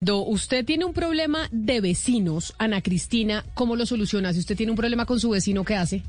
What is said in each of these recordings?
Usted tiene un problema de vecinos, Ana Cristina, ¿cómo lo soluciona? Si usted tiene un problema con su vecino, ¿qué hace?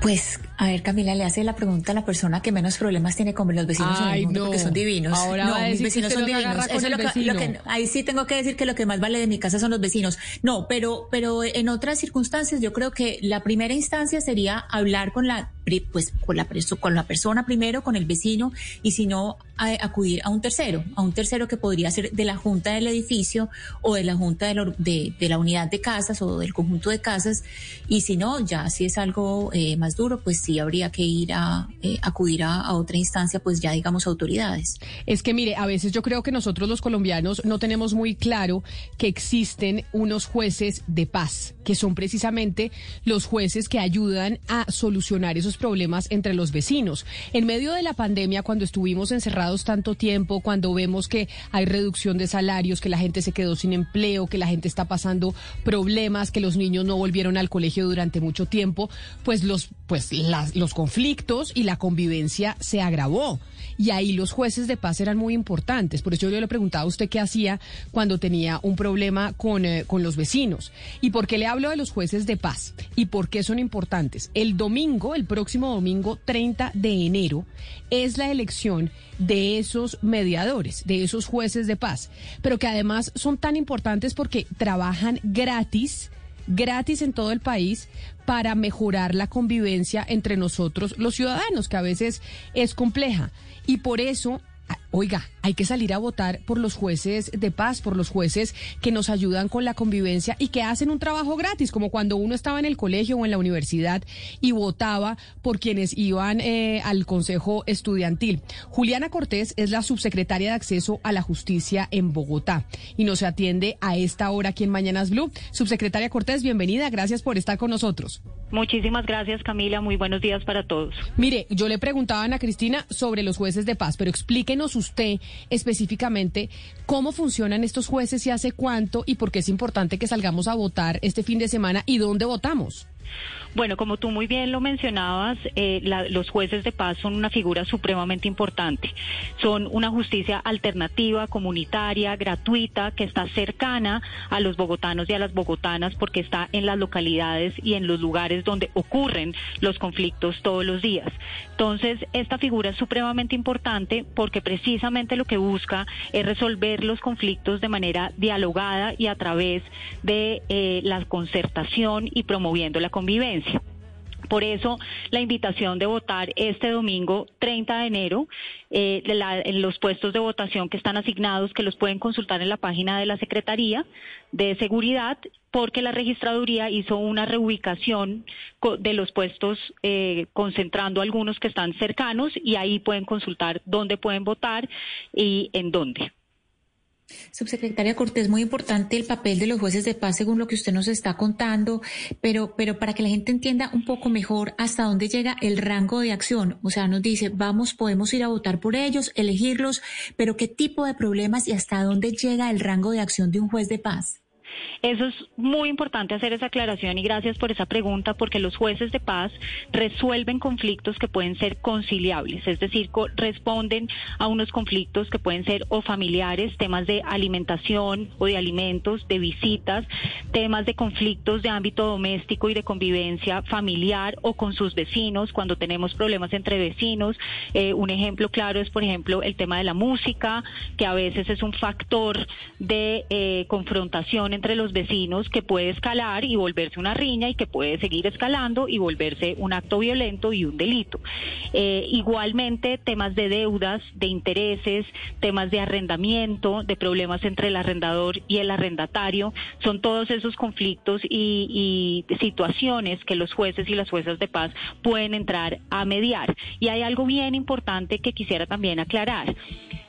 Pues, a ver, Camila, le hace la pregunta a la persona que menos problemas tiene con los vecinos en el mundo, porque son divinos. Ahora no, mis vecinos son divinos. Eso lo que, ahí sí tengo que decir que lo que más vale de mi casa son los vecinos. No, pero, pero en otras circunstancias yo creo que la primera instancia sería hablar con la, pues, con la, con la persona primero, con el vecino, y si no, acudir a un tercero, a un tercero que podría ser de la junta del edificio o de la junta de, de, la unidad de casas o del conjunto de casas, y si no, ya si es algo eh, más duro, pues sí habría que ir a eh, acudir a, otra instancia, pues ya digamos autoridades. Es que mire, a veces yo creo que nosotros los colombianos no tenemos muy claro que existen unos jueces de paz, que son precisamente los jueces que ayudan a solucionar esos problemas entre los vecinos. En medio de la pandemia, cuando estuvimos encerrados tanto tiempo, cuando vemos que hay reducción de salarios, que la gente se quedó sin empleo, que la gente está pasando problemas, que los niños no volvieron al colegio durante mucho tiempo, pues los pues los conflictos y la convivencia se agravó. Y ahí los jueces de paz eran muy importantes. Por eso yo le preguntaba a usted qué hacía cuando tenía un problema con, eh, con los vecinos. ¿Y por qué le hablo de los jueces de paz? ¿Y por qué son importantes? El domingo, el próximo domingo 30 de enero, es la elección de esos mediadores, de esos jueces de paz, pero que además son tan importantes porque trabajan gratis gratis en todo el país para mejorar la convivencia entre nosotros los ciudadanos, que a veces es compleja. Y por eso Oiga, hay que salir a votar por los jueces de paz, por los jueces que nos ayudan con la convivencia y que hacen un trabajo gratis, como cuando uno estaba en el colegio o en la universidad y votaba por quienes iban eh, al Consejo Estudiantil. Juliana Cortés es la subsecretaria de Acceso a la Justicia en Bogotá y nos atiende a esta hora aquí en Mañanas Blue. Subsecretaria Cortés, bienvenida, gracias por estar con nosotros. Muchísimas gracias, Camila. Muy buenos días para todos. Mire, yo le preguntaba a Ana Cristina sobre los jueces de paz, pero explíquenos usted específicamente cómo funcionan estos jueces y hace cuánto y por qué es importante que salgamos a votar este fin de semana y dónde votamos. Bueno, como tú muy bien lo mencionabas, eh, los jueces de paz son una figura supremamente importante. Son una justicia alternativa, comunitaria, gratuita, que está cercana a los bogotanos y a las bogotanas porque está en las localidades y en los lugares donde ocurren los conflictos todos los días. Entonces, esta figura es supremamente importante porque precisamente lo que busca es resolver los conflictos de manera dialogada y a través de eh, la concertación y promoviendo la convivencia. Por eso la invitación de votar este domingo 30 de enero eh, en los puestos de votación que están asignados, que los pueden consultar en la página de la Secretaría de Seguridad, porque la registraduría hizo una reubicación de los puestos eh, concentrando algunos que están cercanos y ahí pueden consultar dónde pueden votar y en dónde. Subsecretaria Cortés, muy importante el papel de los jueces de paz según lo que usted nos está contando, pero, pero para que la gente entienda un poco mejor hasta dónde llega el rango de acción. O sea, nos dice, vamos, podemos ir a votar por ellos, elegirlos, pero qué tipo de problemas y hasta dónde llega el rango de acción de un juez de paz. Eso es muy importante hacer esa aclaración y gracias por esa pregunta porque los jueces de paz resuelven conflictos que pueden ser conciliables, es decir, responden a unos conflictos que pueden ser o familiares, temas de alimentación o de alimentos, de visitas, temas de conflictos de ámbito doméstico y de convivencia familiar o con sus vecinos cuando tenemos problemas entre vecinos. Eh, un ejemplo claro es, por ejemplo, el tema de la música, que a veces es un factor de eh, confrontación entre los vecinos que puede escalar y volverse una riña y que puede seguir escalando y volverse un acto violento y un delito. Eh, igualmente, temas de deudas, de intereses, temas de arrendamiento, de problemas entre el arrendador y el arrendatario, son todos esos conflictos y, y situaciones que los jueces y las juezas de paz pueden entrar a mediar. Y hay algo bien importante que quisiera también aclarar.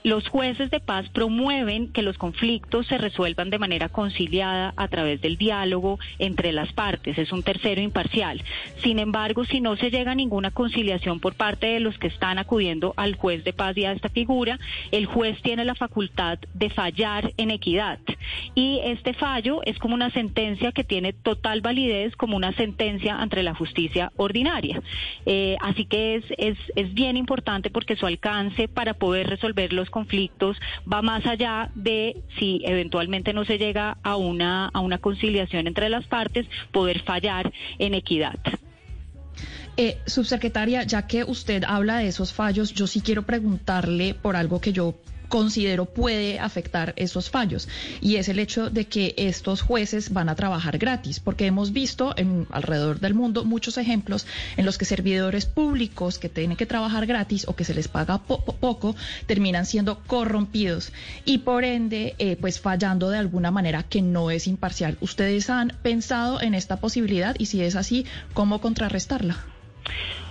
Los jueces de paz promueven que los conflictos se resuelvan de manera conciliar a través del diálogo entre las partes, es un tercero imparcial. Sin embargo, si no se llega a ninguna conciliación por parte de los que están acudiendo al juez de paz y a esta figura, el juez tiene la facultad de fallar en equidad. Y este fallo es como una sentencia que tiene total validez como una sentencia ante la justicia ordinaria. Eh, así que es, es, es bien importante porque su alcance para poder resolver los conflictos va más allá de si eventualmente no se llega a una, a una conciliación entre las partes, poder fallar en equidad. Eh, subsecretaria, ya que usted habla de esos fallos, yo sí quiero preguntarle por algo que yo considero puede afectar esos fallos y es el hecho de que estos jueces van a trabajar gratis porque hemos visto en alrededor del mundo muchos ejemplos en los que servidores públicos que tienen que trabajar gratis o que se les paga poco terminan siendo corrompidos y por ende eh, pues fallando de alguna manera que no es imparcial. ¿Ustedes han pensado en esta posibilidad y si es así, cómo contrarrestarla?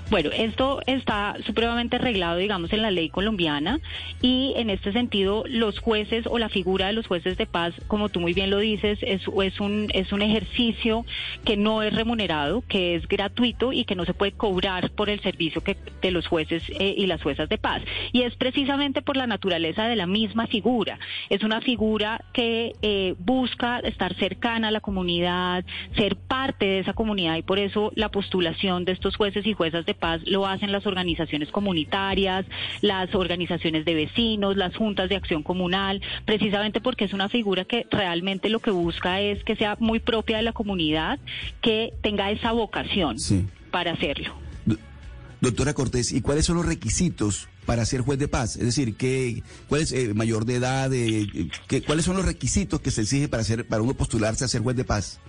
Bueno, esto está supremamente arreglado, digamos, en la ley colombiana y en este sentido los jueces o la figura de los jueces de paz, como tú muy bien lo dices, es, es, un, es un ejercicio que no es remunerado, que es gratuito y que no se puede cobrar por el servicio que, de los jueces eh, y las juezas de paz. Y es precisamente por la naturaleza de la misma figura. Es una figura que eh, busca estar cercana a la comunidad, ser parte de esa comunidad y por eso la postulación de estos jueces y juezas de paz lo hacen las organizaciones comunitarias, las organizaciones de vecinos, las juntas de acción comunal, precisamente porque es una figura que realmente lo que busca es que sea muy propia de la comunidad, que tenga esa vocación para hacerlo. Doctora Cortés, ¿y cuáles son los requisitos para ser juez de paz? Es decir, ¿qué, ¿cuál es eh, mayor de edad? Eh, ¿Cuáles son los requisitos que se exige para, ser, para uno postularse a ser juez de paz?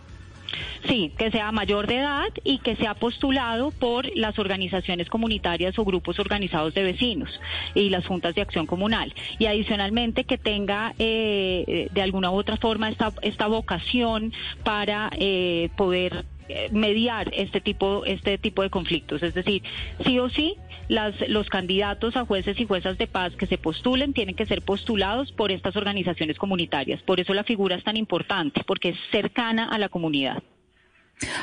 Sí, que sea mayor de edad y que sea postulado por las organizaciones comunitarias o grupos organizados de vecinos y las juntas de acción comunal. Y adicionalmente que tenga eh, de alguna u otra forma esta, esta vocación para eh, poder mediar este tipo este tipo de conflictos. Es decir sí o sí las, los candidatos a jueces y juezas de paz que se postulen tienen que ser postulados por estas organizaciones comunitarias. Por eso la figura es tan importante porque es cercana a la comunidad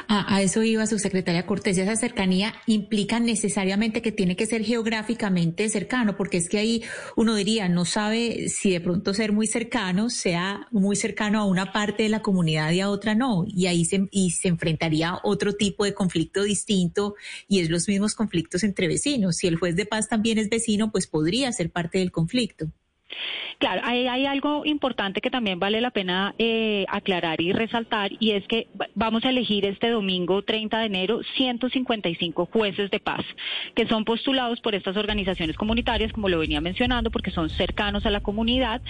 a, eso iba su secretaria Cortés. Esa cercanía implica necesariamente que tiene que ser geográficamente cercano, porque es que ahí uno diría, no sabe si de pronto ser muy cercano sea muy cercano a una parte de la comunidad y a otra no. Y ahí se, y se enfrentaría otro tipo de conflicto distinto y es los mismos conflictos entre vecinos. Si el juez de paz también es vecino, pues podría ser parte del conflicto. Claro, hay, hay, algo importante que también vale la pena eh, aclarar y resaltar y es que vamos a elegir este domingo 30 de enero 155 jueces de paz que son postulados por estas organizaciones comunitarias, como lo venía mencionando, porque son cercanos a la comunidad,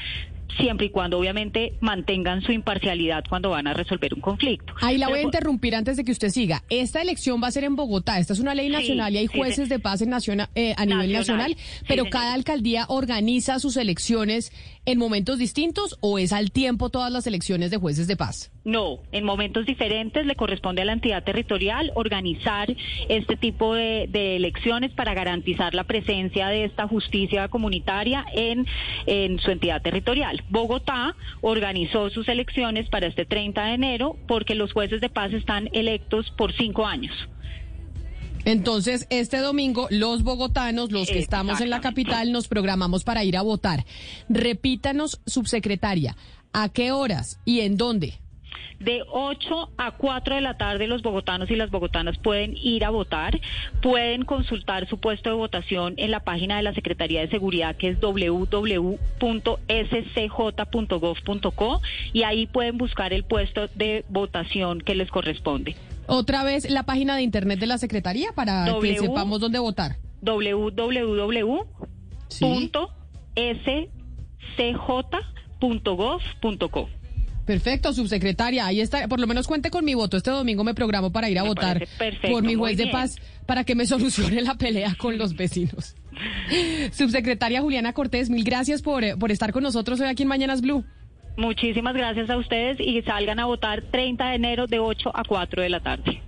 siempre y cuando obviamente mantengan su imparcialidad cuando van a resolver un conflicto. Ahí la voy a interrumpir antes de que usted siga. Esta elección va a ser en Bogotá. Esta es una ley nacional y hay jueces de paz en nacional, eh, a nivel nacional, pero cada alcaldía organiza sus elecciones en momentos distintos o es al tiempo todas las elecciones de jueces de paz? No, en momentos diferentes le corresponde a la entidad territorial organizar este tipo de, elecciones para garantizar la presencia de esta justicia comunitaria en, en su entidad territorial. Bogotá organizó sus elecciones para este 30 de enero porque los jueces de paz están electos por cinco años. Entonces, este domingo, los bogotanos, los que estamos en la capital, nos programamos para ir a votar. Repítanos, subsecretaria, ¿a qué horas y en dónde? De 8 a 4 de la tarde los bogotanos y las bogotanas pueden ir a votar, pueden consultar su puesto de votación en la página de la Secretaría de Seguridad que es www.scj.gov.co y ahí pueden buscar el puesto de votación que les corresponde. Otra vez la página de internet de la Secretaría para que sepamos dónde votar. www.scj.gov.co. Perfecto, subsecretaria. Ahí está. Por lo menos cuente con mi voto. Este domingo me programo para ir a votar por mi juez de paz para que me solucione la pelea con los vecinos. subsecretaria Juliana Cortés, mil gracias por, por estar con nosotros hoy aquí en Mañanas Blue. Muchísimas gracias a ustedes y salgan a votar 30 de enero de 8 a 4 de la tarde.